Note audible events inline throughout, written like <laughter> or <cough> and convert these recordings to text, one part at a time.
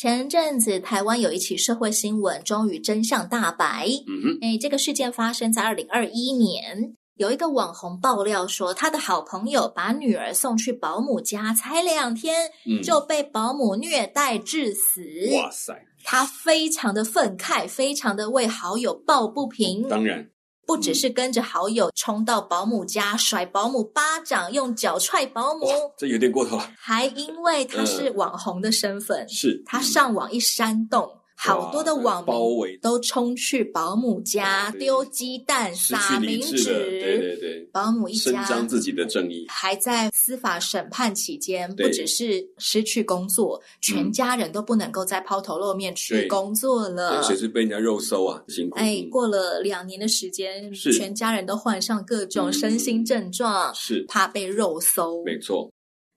前阵子，台湾有一起社会新闻，终于真相大白。嗯哼，哎，这个事件发生在二零二一年，有一个网红爆料说，他的好朋友把女儿送去保姆家，才两天就被保姆虐待致死。哇塞！他非常的愤慨，非常的为好友抱不平。当然。不只是跟着好友冲到保姆家甩保姆巴掌，用脚踹保姆，这有点过头了。还因为他是网红的身份，呃、是他上网一煽动。好多的网民都冲去保姆家丢鸡蛋、撒冥纸，对对对，保姆一家伸张自己的正义，还在司法审判期间，不只是失去工作，全家人都不能够再抛头露面去工作了。对，随时被人家肉搜啊，辛苦。哎，过了两年的时间，全家人都患上各种身心症状，是。怕被肉搜，没错。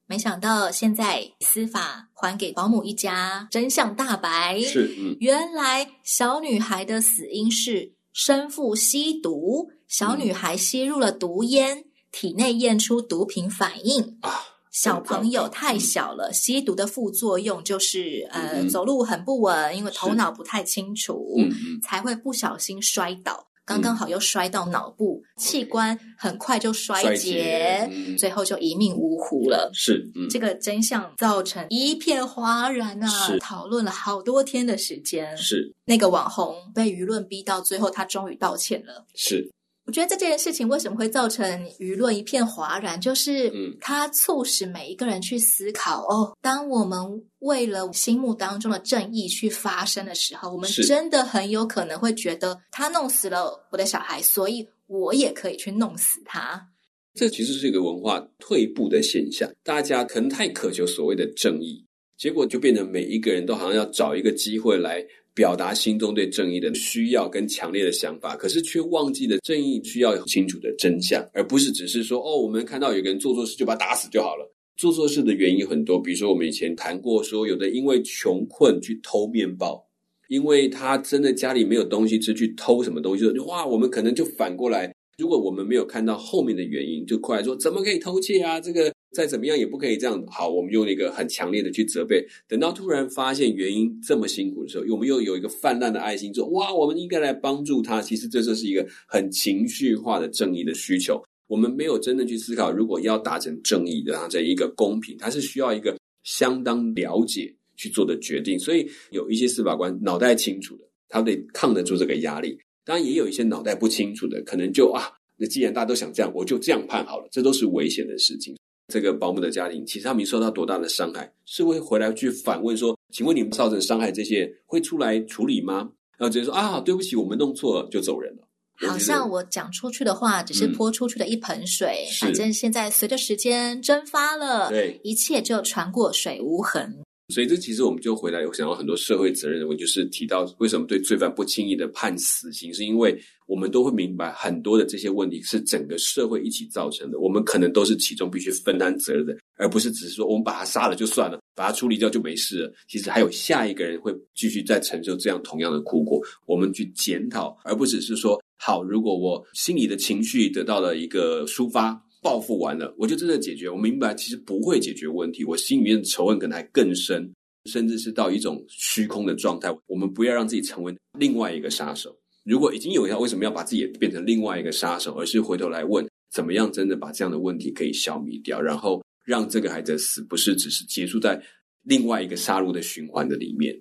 没想到现在司法还给保姆一家真相大白，是，嗯，原来小女孩的死因是生父吸毒，小女孩吸入了毒烟，嗯、体内验出毒品反应。啊。小朋友太小了，嗯、吸毒的副作用就是呃、嗯、走路很不稳，因为头脑不太清楚，嗯、才会不小心摔倒。刚刚好又摔到脑部、嗯、器官，很快就衰竭，嗯、最后就一命呜呼了。是，嗯、这个真相造成一片哗然啊！是讨论了好多天的时间。是，那个网红被舆论逼到最后，他终于道歉了。是。我觉得这件事情为什么会造成舆论一片哗然，就是它促使每一个人去思考：哦，当我们为了心目当中的正义去发声的时候，我们真的很有可能会觉得他弄死了我的小孩，所以我也可以去弄死他。这其实是一个文化退步的现象，大家可能太渴求所谓的正义，结果就变成每一个人都好像要找一个机会来。表达心中对正义的需要跟强烈的想法，可是却忘记了正义需要有清楚的真相，而不是只是说哦，我们看到有个人做错事就把他打死就好了。做错事的原因很多，比如说我们以前谈过说，有的因为穷困去偷面包，因为他真的家里没有东西吃去偷什么东西，哇，我们可能就反过来，如果我们没有看到后面的原因，就过来说怎么可以偷窃啊？这个。再怎么样也不可以这样。好，我们用一个很强烈的去责备。等到突然发现原因这么辛苦的时候，我们又有一个泛滥的爱心，说：“哇，我们应该来帮助他。”其实这就是一个很情绪化的正义的需求。我们没有真正去思考，如果要达成正义的这一个公平，它是需要一个相当了解去做的决定。所以有一些司法官脑袋清楚的，他得抗得住这个压力。当然，也有一些脑袋不清楚的，可能就啊，那既然大家都想这样，我就这样判好了。这都是危险的事情。这个保姆的家庭，其实他没受到多大的伤害，是会回来去反问说：“请问你们造成伤害这些会出来处理吗？”然后直接说：“啊，对不起，我们弄错了，就走人了。”好像我讲出去的话只是泼出去的一盆水，嗯、反正现在随着时间蒸发了，对，一切就船过水无痕。所以这其实我们就回来有想到很多社会责任的问题，就是提到为什么对罪犯不轻易的判死刑，是因为我们都会明白很多的这些问题是整个社会一起造成的，我们可能都是其中必须分担责任的，而不是只是说我们把他杀了就算了，把他处理掉就没事了。其实还有下一个人会继续再承受这样同样的苦果，我们去检讨，而不只是说好，如果我心里的情绪得到了一个抒发。报复完了，我就真的解决。我明白，其实不会解决问题。我心里面的仇恨可能还更深，甚至是到一种虚空的状态。我们不要让自己成为另外一个杀手。如果已经有一条，为什么要把自己变成另外一个杀手？而是回头来问，怎么样真的把这样的问题可以消灭掉，然后让这个孩子死不是只是结束在另外一个杀戮的循环的里面。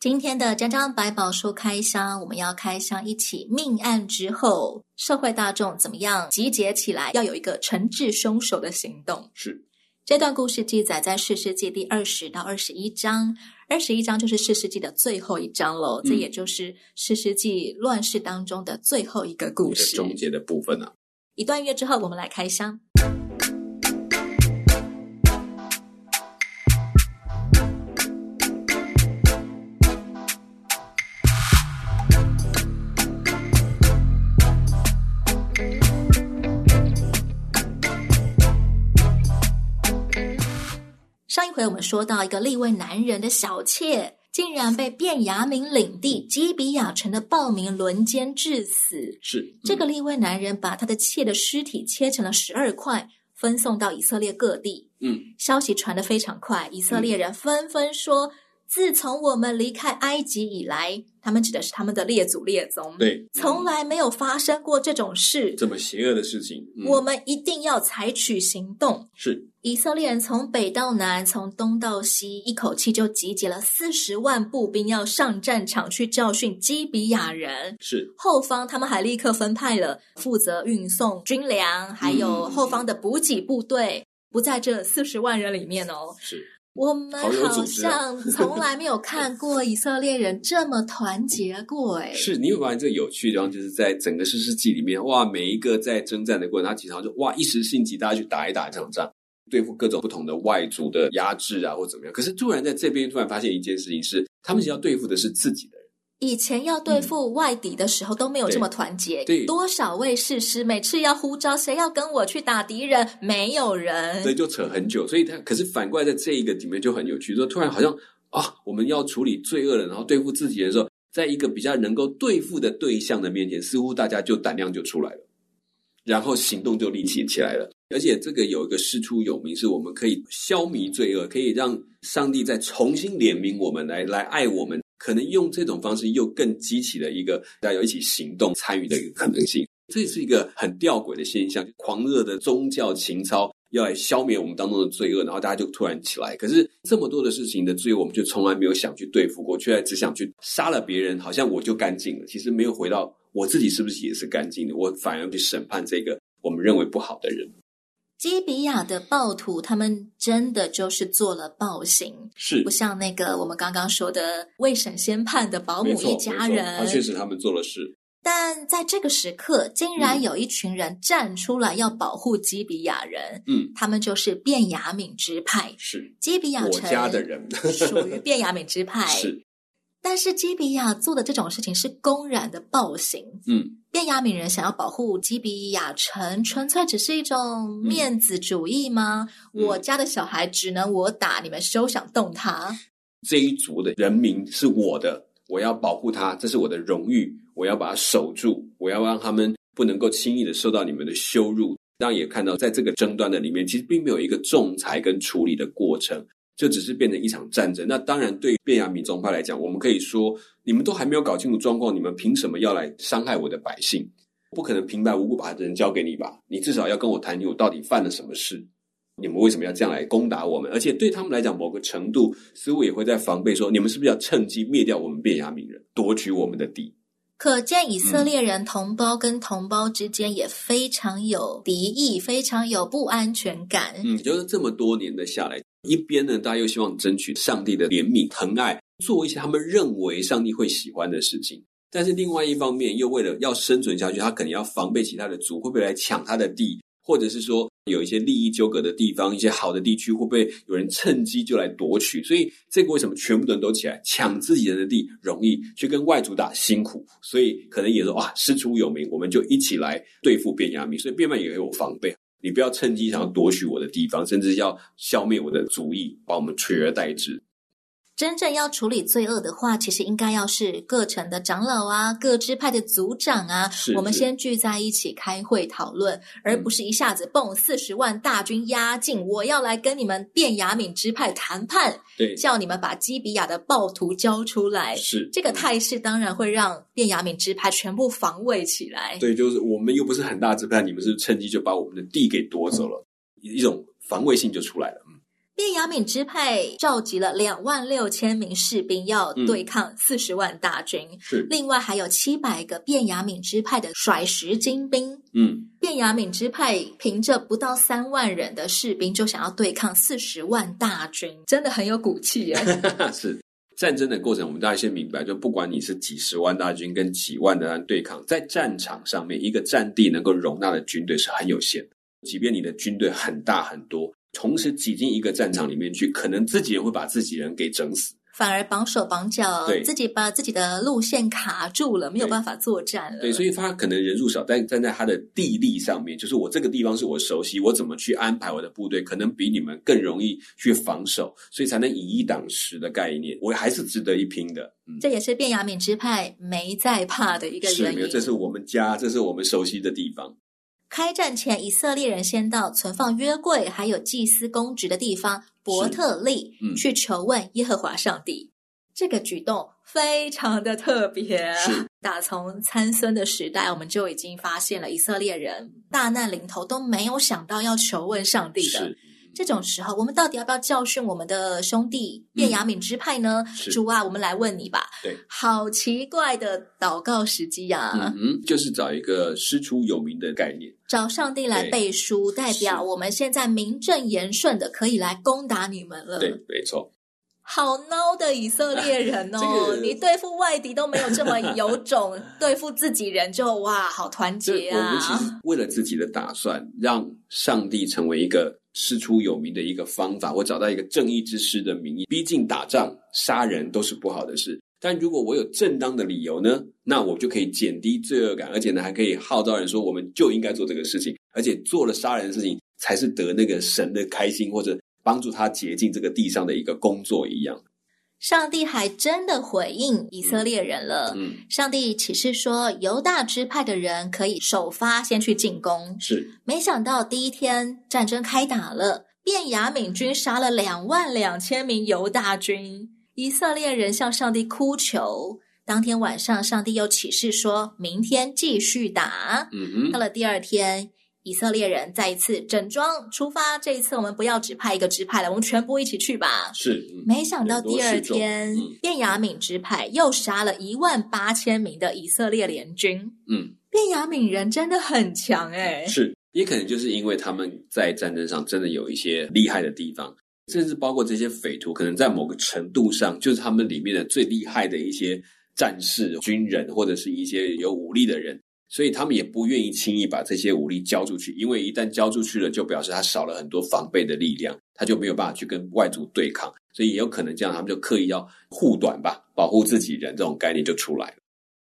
今天的江江百宝书开箱，我们要开箱一起命案之后，社会大众怎么样集结起来，要有一个惩治凶手的行动。是这段故事记载在《士师记》第二十到二十一章，二十一章就是《士师记》的最后一章喽。嗯、这也就是《士师记》乱世当中的最后一个故事，终结的部分啊。一段月之后，我们来开箱。回我们说到一个立位男人的小妾，竟然被便雅敏领地基比亚城的暴民轮奸致死。是、嗯、这个立位男人把他的妾的尸体切成了十二块，分送到以色列各地。嗯，消息传得非常快，以色列人纷纷说。嗯自从我们离开埃及以来，他们指的是他们的列祖列宗，对，从来没有发生过这种事，这么邪恶的事情。嗯、我们一定要采取行动。是，以色列人从北到南，从东到西，一口气就集结了四十万步兵，要上战场去教训基比亚人。是，后方他们还立刻分派了负责运送军粮，还有后方的补给部队，嗯、不在这四十万人里面哦。是。我们好像从来没有看过以色列人这么团结过，哎，是你有发现这个有趣的地方，就是在整个诗诗记里面，哇，每一个在征战的过程，他经常就哇一时兴起，大家去打一打这场仗，对付各种不同的外族的压制啊，或怎么样。可是突然在这边突然发现一件事情是，他们想要对付的是自己的。以前要对付外敌的时候都没有这么团结，对，多少位士师每次要呼召谁要跟我去打敌人，没有人，所以就扯很久。所以他可是反过来在这一个里面就很有趣，说突然好像啊，我们要处理罪恶了，然后对付自己的时候，在一个比较能够对付的对象的面前，似乎大家就胆量就出来了，然后行动就立起起来了。而且这个有一个师出有名，是我们可以消弭罪恶，可以让上帝再重新怜悯我们，来来爱我们。可能用这种方式又更激起了一个大家要一起行动参与的一个可能性，这是一个很吊诡的现象。狂热的宗教情操要来消灭我们当中的罪恶，然后大家就突然起来。可是这么多的事情的罪恶，我们就从来没有想去对付过，却只想去杀了别人，好像我就干净了。其实没有回到我自己是不是也是干净的，我反而去审判这个我们认为不好的人。基比亚的暴徒，他们真的就是做了暴行，是不像那个我们刚刚说的未审先判的保姆一家人。他确实他们做了事，但在这个时刻，竟然有一群人站出来要保护基比亚人。嗯，他们就是便雅敏支派，是基比亚城家的人，属于便雅敏支派。<laughs> 是，但是基比亚做的这种事情是公然的暴行。嗯。变雅悯人想要保护基比亚城，纯粹只是一种面子主义吗？嗯、我家的小孩只能我打，你们休想动他。这一族的人民是我的，我要保护他，这是我的荣誉，我要把它守住，我要让他们不能够轻易的受到你们的羞辱。当然也看到，在这个争端的里面，其实并没有一个仲裁跟处理的过程。就只是变成一场战争。那当然，对便雅悯宗派来讲，我们可以说，你们都还没有搞清楚状况，你们凭什么要来伤害我的百姓？不可能平白无故把人交给你吧？你至少要跟我谈清，我到底犯了什么事？你们为什么要这样来攻打我们？而且对他们来讲，某个程度似乎也会在防备，说你们是不是要趁机灭掉我们便雅悯人，夺取我们的地？可见以色列人同胞跟同胞之间也非常有敌意，非常有不安全感。嗯，就是这么多年的下来。一边呢，大家又希望争取上帝的怜悯、疼爱，做一些他们认为上帝会喜欢的事情。但是另外一方面，又为了要生存下去，他可能要防备其他的族会不会来抢他的地，或者是说有一些利益纠葛的地方，一些好的地区会不会有人趁机就来夺取？所以这个为什么全部的人都起来抢自己人的地容易，去跟外族打辛苦？所以可能也说哇，师出有名，我们就一起来对付便雅悯，所以便雅悯也有防备。你不要趁机想要夺取我的地方，甚至要消灭我的主意，把我们取而代之。真正要处理罪恶的话，其实应该要是各城的长老啊，各支派的族长啊，是是我们先聚在一起开会讨论，而不是一下子蹦四十万大军压境，我要来跟你们便雅敏支派谈判，对，叫你们把基比亚的暴徒交出来。是这个态势，当然会让便雅敏支派全部防卫起来。对，就是我们又不是很大支派，你们是趁机就把我们的地给夺走了，嗯、一种防卫性就出来了。便雅敏支派召集了两万六千名士兵，要对抗四十万大军。嗯、是，另外还有七百个便雅敏支派的甩石精兵。嗯，便雅敏支派凭着不到三万人的士兵，就想要对抗四十万大军，真的很有骨气耶。<laughs> 是战争的过程，我们大家先明白，就不管你是几十万大军跟几万的人对抗，在战场上面，一个战地能够容纳的军队是很有限的。即便你的军队很大很多。同时挤进一个战场里面去，可能自己人会把自己人给整死，反而绑手绑脚，对自己把自己的路线卡住了，没有办法作战了。对，所以他可能人数少，但站在他的地利上面，就是我这个地方是我熟悉，我怎么去安排我的部队，可能比你们更容易去防守，所以才能以一挡十的概念，我还是值得一拼的。嗯，这也是卞雅敏之派没在怕的一个原因。是，这是我们家，这是我们熟悉的地方。开战前，以色列人先到存放约柜还有祭司公职的地方伯特利，嗯，去求问耶和华上帝。这个举动非常的特别。是，打从参孙的时代，我们就已经发现了以色列人大难临头都没有想到要求问上帝的。这种时候，我们到底要不要教训我们的兄弟便雅敏支派呢？嗯、主啊，我们来问你吧。对，好奇怪的祷告时机呀、啊！嗯，就是找一个师出有名的概念，找上帝来背书，代表我们现在名正言顺的可以来攻打你们了。对，没错。好孬的以色列人哦！这个、你对付外敌都没有这么有种，<laughs> 对付自己人就哇，好团结啊！我们其实为了自己的打算，让上帝成为一个。师出有名的一个方法，我找到一个正义之师的名义，毕竟打仗杀人都是不好的事。但如果我有正当的理由呢，那我就可以减低罪恶感，而且呢，还可以号召人说，我们就应该做这个事情，而且做了杀人的事情，才是得那个神的开心，或者帮助他洁净这个地上的一个工作一样。上帝还真的回应以色列人了。嗯，上帝启示说，犹大支派的人可以首发先去进攻。是，没想到第一天战争开打了，便雅敏军杀了两万两千名犹大军。以色列人向上帝哭求。当天晚上，上帝又启示说，明天继续打。嗯哼，到了第二天。以色列人再一次整装出发，这一次我们不要只派一个支派了，我们全部一起去吧。是，嗯、没想到第二天，便雅敏支派又杀了一万八千名的以色列联军。嗯，便雅敏人真的很强哎。是，也可能就是因为他们在战争上真的有一些厉害的地方，甚至包括这些匪徒，可能在某个程度上就是他们里面的最厉害的一些战士、军人，或者是一些有武力的人。所以他们也不愿意轻易把这些武力交出去，因为一旦交出去了，就表示他少了很多防备的力量，他就没有办法去跟外族对抗。所以也有可能这样，他们就刻意要护短吧，保护自己人，这种概念就出来了。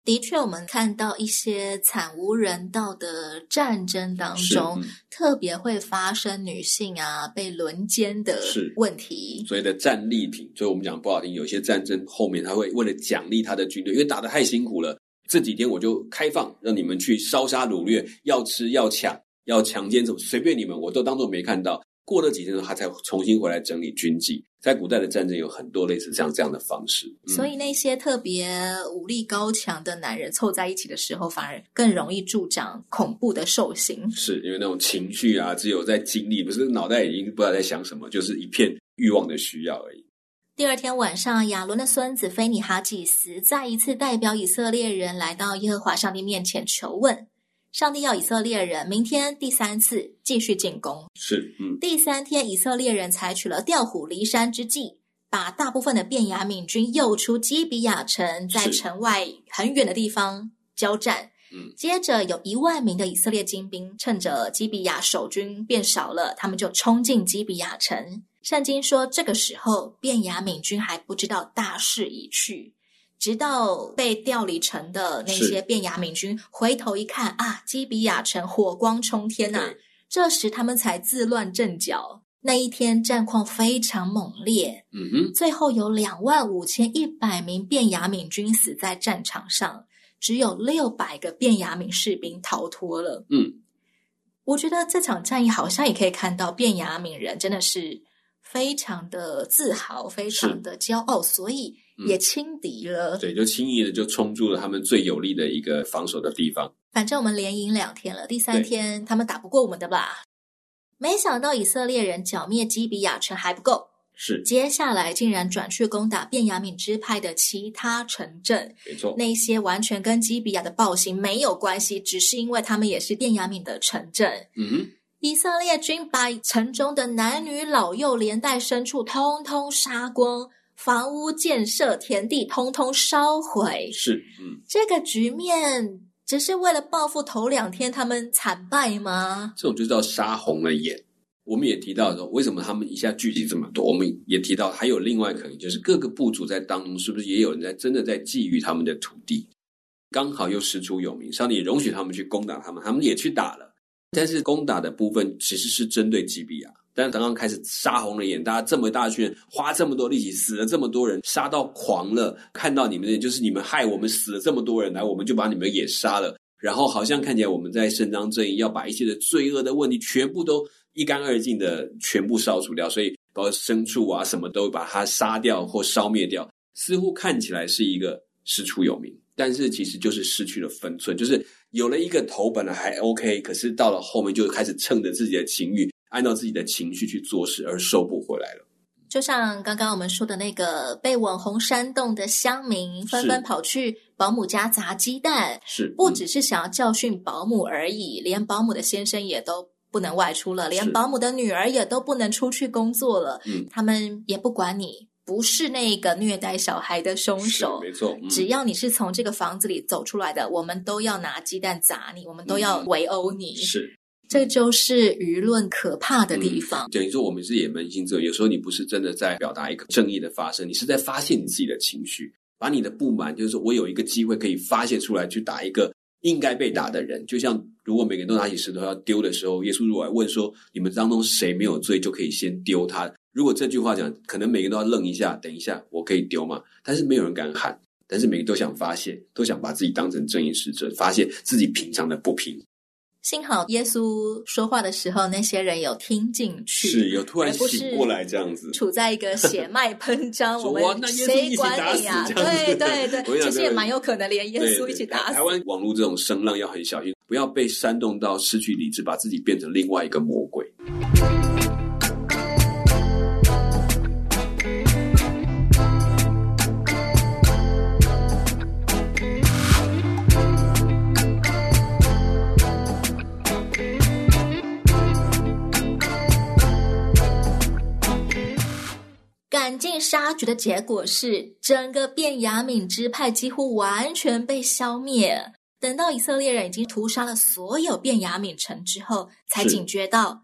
的确，我们看到一些惨无人道的战争当中，嗯、特别会发生女性啊被轮奸的问题。所谓的战利品，所以我们讲不好听，有些战争后面他会为了奖励他的军队，因为打得太辛苦了。这几天我就开放，让你们去烧杀掳掠，要吃要抢要强奸，什么随便你们，我都当做没看到。过了几天后，他才重新回来整理军纪。在古代的战争有很多类似像这样的方式，嗯、所以那些特别武力高强的男人凑在一起的时候，反而更容易助长恐怖的兽行。是因为那种情绪啊，只有在经历，不是脑袋已经不知道在想什么，就是一片欲望的需要而已。第二天晚上，亚伦的孙子菲尼哈祭司再一次代表以色列人来到耶和华上帝面前求问。上帝要以色列人明天第三次继续进攻。是，嗯。第三天，以色列人采取了调虎离山之计，把大部分的便雅悯军诱出基比亚城，在城外很远的地方交战。嗯。接着，有一万名的以色列精兵趁着基比亚守军变少了，他们就冲进基比亚城。圣经说，这个时候便雅敏军还不知道大势已去，直到被调离城的那些便雅敏军回头一看啊，基比亚城火光冲天呐、啊！这时他们才自乱阵脚。那一天战况非常猛烈，嗯哼，最后有两万五千一百名便雅敏军死在战场上，只有六百个便雅敏士兵逃脱了。嗯，我觉得这场战役好像也可以看到便雅敏人真的是。非常的自豪，非常的骄傲，所以也轻敌了。嗯。对，就轻易的就冲住了他们最有利的一个防守的地方。反正我们连赢两天了，第三天他们打不过我们的吧？没想到以色列人剿灭基比亚城还不够，是接下来竟然转去攻打便雅敏支派的其他城镇。没错，那些完全跟基比亚的暴行没有关系，只是因为他们也是便雅敏的城镇。嗯哼。以色列军把城中的男女老幼连带牲畜通通杀光，房屋建设、田地通通烧毁。是，嗯，这个局面只是为了报复头两天他们惨败吗？这种就叫杀红了眼。我们也提到说，为什么他们一下聚集这么多？我们也提到还有另外可能，就是各个部族在当中是不是也有人在真的在觊觎他们的土地？刚好又师出有名，上帝也容许他们去攻打他们，他们也去打了。但是攻打的部分其实是针对基比亚，但是刚刚开始杀红了眼，大家这么大群花这么多力气，死了这么多人，杀到狂了，看到你们的就是你们害我们死了这么多人，来我们就把你们也杀了。然后好像看起来我们在伸张正义，要把一切的罪恶的问题全部都一干二净的全部消除掉，所以包括牲畜啊什么都把它杀掉或消灭掉，似乎看起来是一个师出有名，但是其实就是失去了分寸，就是有了一个头本来还 OK，可是到了后面就开始趁着自己的情欲，按照自己的情绪去做事，而收不回来了。就像刚刚我们说的那个被网红煽动的乡民，纷纷跑去保姆家砸鸡蛋，是不只是想要教训保姆而已，连保姆的先生也都不能外出了，连保姆的女儿也都不能出去工作了。嗯，他们也不管你不是那个虐待小孩的凶手，没错，嗯，只要你是从这个房子里走出来的，我们都要拿鸡蛋砸你，我们都要围殴你。嗯，是。这就是舆论可怕的地方。嗯、等于说，我们是也扪心自问，有时候你不是真的在表达一个正义的发声，你是在发泄你自己的情绪，把你的不满，就是说我有一个机会可以发泄出来，去打一个应该被打的人。就像如果每个人都拿起石头要丢的时候，耶稣如果来问说，你们当中谁没有罪，就可以先丢他。如果这句话讲，可能每个都要愣一下，等一下，我可以丢吗？但是没有人敢喊，但是每个都想发泄，都想把自己当成正义使者，发泄自己平常的不平。幸好耶稣说话的时候，那些人有听进去，是有突然醒过来这样子，处在一个血脉喷张，我们谁管你啊？对对对，其实也蛮有可能连耶稣一起打死。台湾网络这种声浪要很小心，不要被煽动到失去理智，把自己变成另外一个魔鬼。赶尽杀绝的结果是，整个便雅悯支派几乎完全被消灭。等到以色列人已经屠杀了所有便雅悯城之后，才警觉到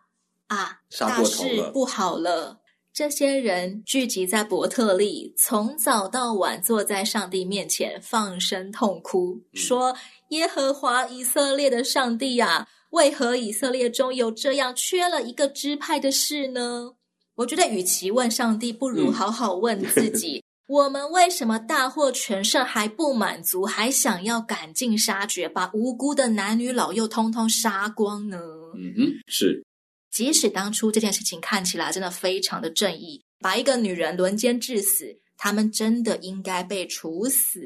啊，大事不好了。这些人聚集在伯特利，从早到晚坐在上帝面前，放声痛哭，嗯、说：“耶和华以色列的上帝呀，为何以色列中有这样缺了一个支派的事呢？”我觉得，与其问上帝，不如好好问自己：<laughs> 嗯、我们为什么大获全胜还不满足，还想要赶尽杀绝，把无辜的男女老幼通通杀光呢？嗯哼，是。即使当初这件事情看起来真的非常的正义，把一个女人轮奸致死，他们真的应该被处死，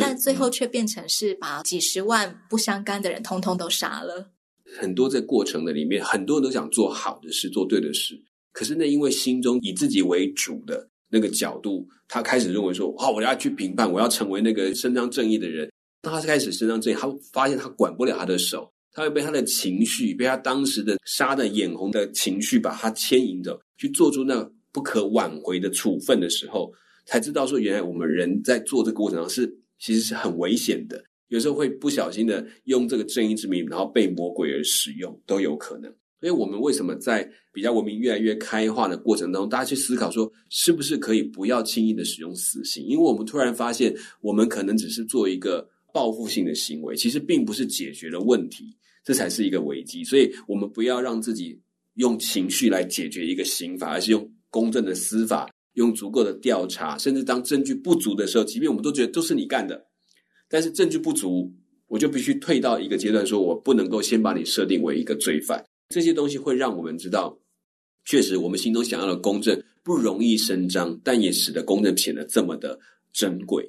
但最后却变成是把几十万不相干的人通通都杀了。很多在过程的里面，很多人都想做好的事，做对的事。可是那因为心中以自己为主的那个角度，他开始认为说：“好，我要去评判，我要成为那个伸张正义的人。”当他开始伸张正义，他发现他管不了他的手，他会被他的情绪，被他当时的杀的眼红的情绪把他牵引着，去做出那不可挽回的处分的时候，才知道说，原来我们人在做这个过程上是其实是很危险的，有时候会不小心的用这个正义之名，然后被魔鬼而使用，都有可能。所以我们为什么在比较文明越来越开化的过程当中，大家去思考说，是不是可以不要轻易的使用死刑？因为我们突然发现，我们可能只是做一个报复性的行为，其实并不是解决了问题，这才是一个危机。所以我们不要让自己用情绪来解决一个刑法，而是用公正的司法，用足够的调查，甚至当证据不足的时候，即便我们都觉得都是你干的，但是证据不足，我就必须退到一个阶段，说我不能够先把你设定为一个罪犯。这些东西会让我们知道，确实我们心中想要的公正不容易伸张，但也使得公正显得这么的珍贵。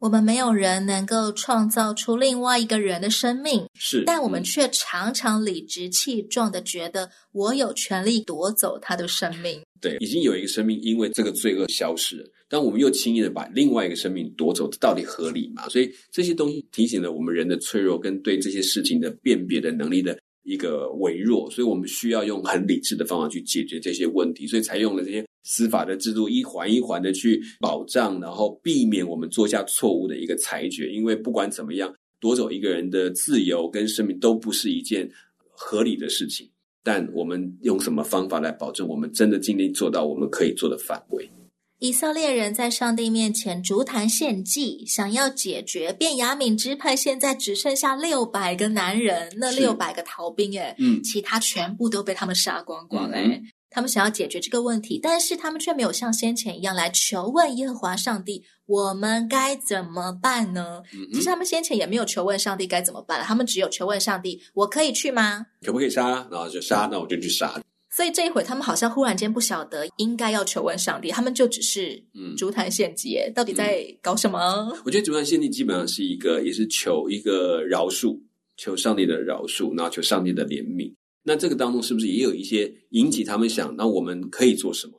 我们没有人能够创造出另外一个人的生命，是，但我们却常常理直气壮的觉得我有权利夺走他的生命。对，已经有一个生命因为这个罪恶消失了，但我们又轻易的把另外一个生命夺走，这到底合理吗？所以这些东西提醒了我们人的脆弱跟对这些事情的辨别的能力的。一个微弱，所以我们需要用很理智的方法去解决这些问题，所以才用了这些司法的制度，一环一环的去保障，然后避免我们做下错误的一个裁决。因为不管怎么样，夺走一个人的自由跟生命都不是一件合理的事情。但我们用什么方法来保证我们真的尽力做到我们可以做的范围？以色列人在上帝面前逐坛献祭，想要解决便雅敏支派现在只剩下六百个男人，那六百个逃兵，哎嗯，其他全部都被他们杀光光，诶、嗯、他们想要解决这个问题，但是他们却没有像先前一样来求问耶和华上帝，我们该怎么办呢？嗯、其实他们先前也没有求问上帝该怎么办，他们只有求问上帝，我可以去吗？可不可以杀？然后就杀，那我就去杀。所以这一回，他们好像忽然间不晓得应该要求问上帝，他们就只是嗯，竹坛献祭，到底在搞什么？我觉得竹坛献祭基本上是一个，也是求一个饶恕，求上帝的饶恕，然后求上帝的怜悯。那这个当中是不是也有一些引起他们想，那我们可以做什么？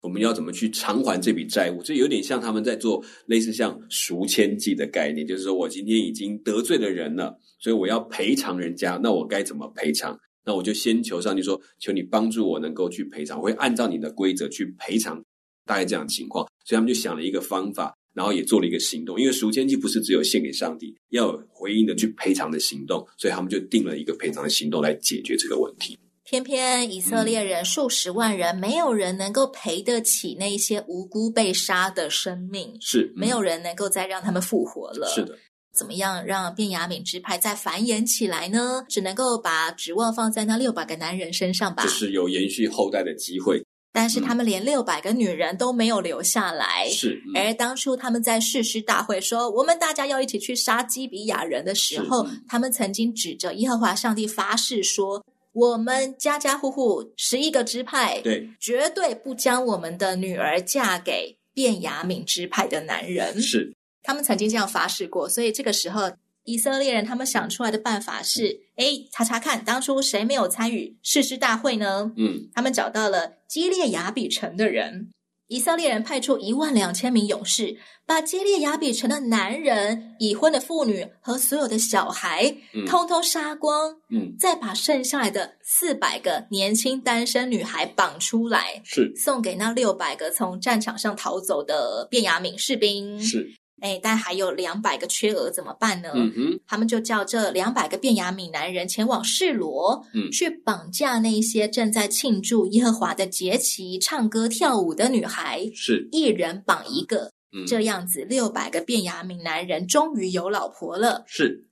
我们要怎么去偿还这笔债务？这有点像他们在做类似像赎愆祭的概念，就是说我今天已经得罪了人了，所以我要赔偿人家，那我该怎么赔偿？那我就先求上帝说，求你帮助我能够去赔偿，我会按照你的规则去赔偿，大概这样的情况。所以他们就想了一个方法，然后也做了一个行动。因为赎愆祭不是只有献给上帝，要有回应的去赔偿的行动，所以他们就定了一个赔偿的行动来解决这个问题。偏偏以色列人数十万人，嗯、没有人能够赔得起那些无辜被杀的生命，是、嗯、没有人能够再让他们复活了。是的。怎么样让便雅敏支派再繁衍起来呢？只能够把指望放在那六百个男人身上吧。就是有延续后代的机会。但是他们连六百个女人都没有留下来。是。嗯、而当初他们在誓师大会说我们大家要一起去杀基比亚人的时候，嗯、他们曾经指着耶和华上帝发誓说：我们家家户户十一个支派，对，绝对不将我们的女儿嫁给便雅敏支派的男人。是。他们曾经这样发誓过，所以这个时候以色列人他们想出来的办法是：哎，查查看当初谁没有参与誓师大会呢？嗯，他们找到了基列雅比城的人，以色列人派出一万两千名勇士，把基列雅比城的男人、已婚的妇女和所有的小孩，嗯，通通杀光。嗯，再把剩下来的四百个年轻单身女孩绑出来，是送给那六百个从战场上逃走的便雅悯士兵。是。哎，但还有两百个缺额怎么办呢？嗯哼，他们就叫这两百个便雅悯男人前往示罗，嗯，去绑架那些正在庆祝耶和华的节期、唱歌跳舞的女孩，是一人绑一个，嗯，这样子六百个便雅悯男人终于有老婆了。是，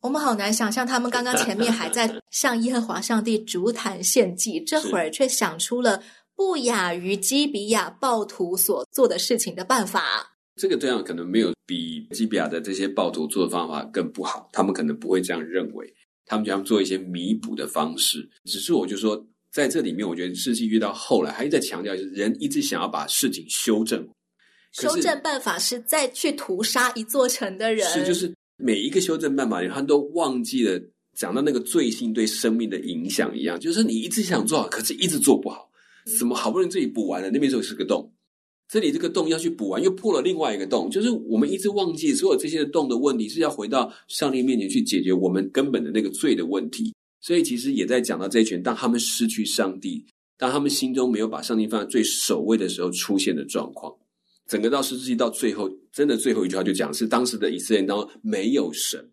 我们好难想象，他们刚刚前面还在 <laughs> 向耶和华上帝筑坛献祭，这会儿却想出了不亚于基比亚暴徒所做的事情的办法。这个这样可能没有比基比亚的这些暴徒做的方法更不好，他们可能不会这样认为，他们就要做一些弥补的方式。只是我就说，在这里面，我觉得士师记越到后来，还是在强调，就是人一直想要把事情修正。修正办法是再去屠杀一座城的人，是就是每一个修正办法，他都忘记了讲到那个罪性对生命的影响一样，就是你一直想做好，可是一直做不好，怎么好不容易这里补完了，那边就是个洞。这里这个洞要去补完，又破了另外一个洞，就是我们一直忘记所有这些洞的问题是要回到上帝面前去解决我们根本的那个罪的问题。所以其实也在讲到这一群，当他们失去上帝，当他们心中没有把上帝放在最首位的时候出现的状况。整个到士师记到最后，真的最后一句话就讲是当时的以色列人当中没有神，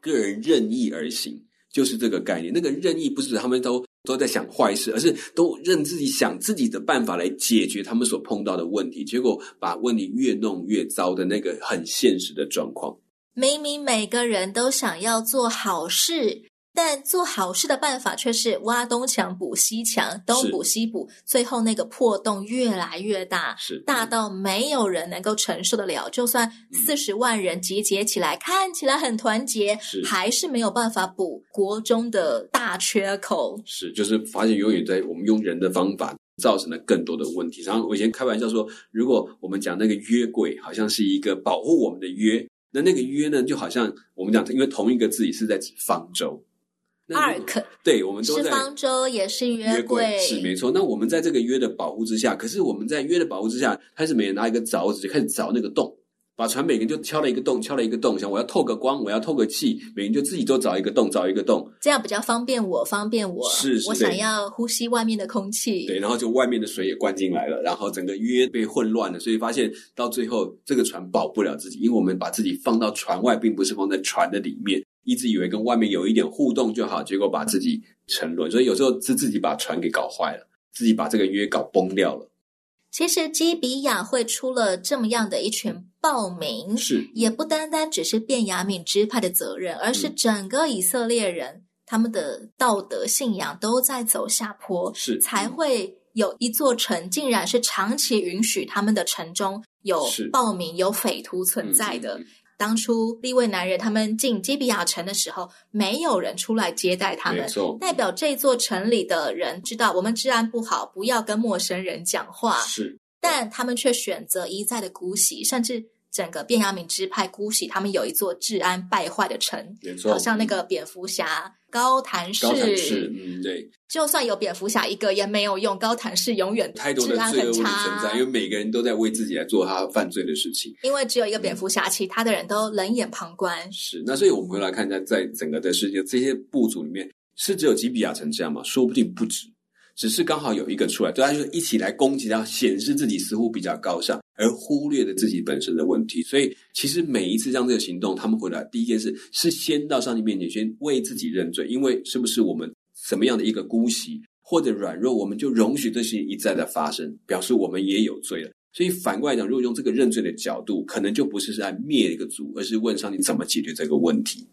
个人任意而行，就是这个概念。那个任意不是他们都。都在想坏事，而是都任自己想自己的办法来解决他们所碰到的问题，结果把问题越弄越糟的那个很现实的状况。明明每个人都想要做好事。但做好事的办法却是挖东墙补西墙，东补西补，最后那个破洞越来越大，是大到没有人能够承受得了。就算四十万人集结起来，嗯、看起来很团结，是还是没有办法补国中的大缺口。是，就是发现永远在我们用人的方法造成了更多的问题。然后我以前开玩笑说，如果我们讲那个约柜好像是一个保护我们的约，那那个约呢，就好像我们讲，因为同一个字也是在指方舟。Ark，对，我们都在是方舟，也是约柜，是没错。那我们在这个约的保护之下，可是我们在约的保护之下，开始每人拿一个凿子就开始凿那个洞，把船每个人就敲了一个洞，敲了一个洞，想我要透个光，我要透个气，每人就自己都凿一个洞，凿一个洞，这样比较方便我，方便我，是，是我想要呼吸外面的空气，对，然后就外面的水也灌进来了，然后整个约被混乱了，所以发现到最后这个船保不了自己，因为我们把自己放到船外，并不是放在船的里面。一直以为跟外面有一点互动就好，结果把自己沉沦。所以有时候是自己把船给搞坏了，自己把这个约搞崩掉了。其实基比亚会出了这么样的一群暴民，是也不单单只是便雅悯支派的责任，而是整个以色列人、嗯、他们的道德信仰都在走下坡，是才会有一座城，竟然是长期允许他们的城中有暴民、有匪徒存在的。当初立位男人他们进基比亚城的时候，没有人出来接待他们，代表这座城里的人知道我们治安不好，不要跟陌生人讲话。是，但他们却选择一再的姑息，甚至整个便雅敏支派姑息他们有一座治安败坏的城，没错，好像那个蝙蝠侠。高谭市，高谭市，嗯，对，就算有蝙蝠侠一个也没有用，高谭市永远太多的罪恶问题存在，因为每个人都在为自己来做他犯罪的事情。因为只有一个蝙蝠侠，其他的人都冷眼旁观。是，那所以我们回来看一下，在整个的世界这些部族里面，是只有吉比亚城这样吗？说不定不止。只是刚好有一个出来，大家就一起来攻击他，显示自己似乎比较高尚，而忽略了自己本身的问题。所以，其实每一次这样这个行动，他们回来第一件事是先到上帝面前，先为自己认罪。因为是不是我们什么样的一个姑息或者软弱，我们就容许这些一再的发生，表示我们也有罪了。所以反过来讲，如果用这个认罪的角度，可能就不是在灭一个族，而是问上帝怎么解决这个问题。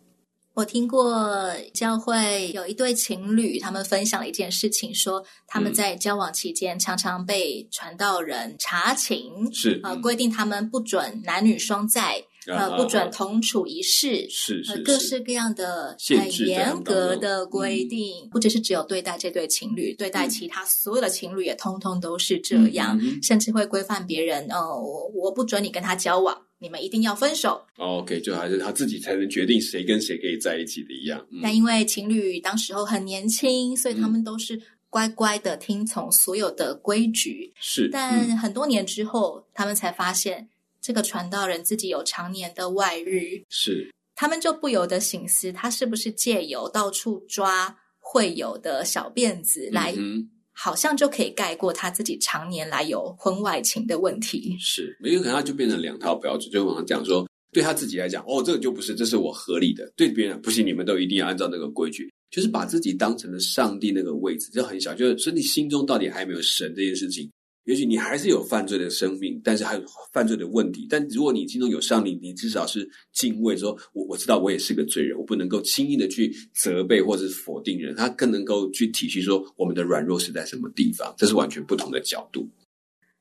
我听过教会有一对情侣，他们分享了一件事情，说他们在交往期间常常被传道人查寝，是。呃规定他们不准男女双载，呃不准同处一室，是是各式各样的很严格的规定，不只是只有对待这对情侣，对待其他所有的情侣也通通都是这样，甚至会规范别人哦，我不准你跟他交往。你们一定要分手。OK，就还是他自己才能决定谁跟谁可以在一起的一样。嗯、但因为情侣当时候很年轻，所以他们都是乖乖的听从所有的规矩。是，但很多年之后，嗯、他们才发现这个传道人自己有常年的外遇。是，他们就不由得醒思，他是不是借由到处抓会友的小辫子来。嗯好像就可以盖过他自己常年来有婚外情的问题。是，没有可能他就变成两套标准。就往上讲说，对他自己来讲，哦，这个就不是，这是我合理的；对别人不行，你们都一定要按照那个规矩。就是把自己当成了上帝那个位置，就很小。就是说，你心中到底还没有神这件事情。也许你还是有犯罪的生命，但是还有犯罪的问题。但如果你心中有上帝，你至少是敬畏说，我我知道我也是个罪人，我不能够轻易的去责备或是否定人。他更能够去体恤说我们的软弱是在什么地方，这是完全不同的角度。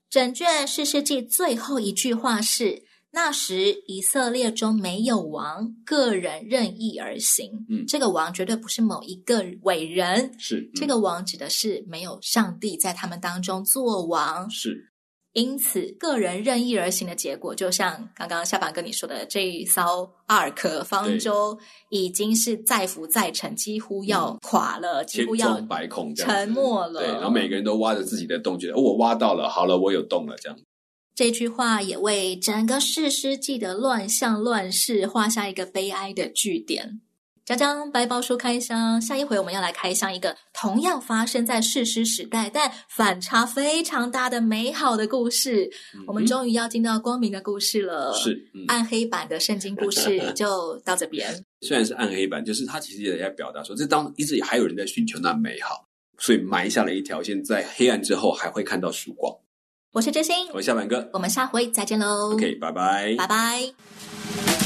整卷世世纪最后一句话是。那时以色列中没有王，个人任意而行。嗯，这个王绝对不是某一个伟人，是、嗯、这个王指的是没有上帝在他们当中做王。是，因此个人任意而行的结果，就像刚刚下巴跟你说的，这一艘阿尔可方舟已经是载浮载沉，几乎要垮了，嗯、几乎要沉没了。对，然后每个人都挖着自己的洞，觉得哦，我挖到了，好了，我有洞了，这样。这句话也为整个世师记的乱象乱世画下一个悲哀的句点。讲讲白包书开箱，下一回我们要来开箱一个同样发生在世师时代，但反差非常大的美好的故事。嗯、我们终于要进到光明的故事了，是、嗯、暗黑版的圣经故事 <laughs> 就到这边。<laughs> 虽然是暗黑版，就是它其实也在表达说，这当一直还有人在寻求那美好，所以埋下了一条线，在黑暗之后还会看到曙光。我是真心，我是小满哥，我们下回再见喽。OK，拜拜，拜拜。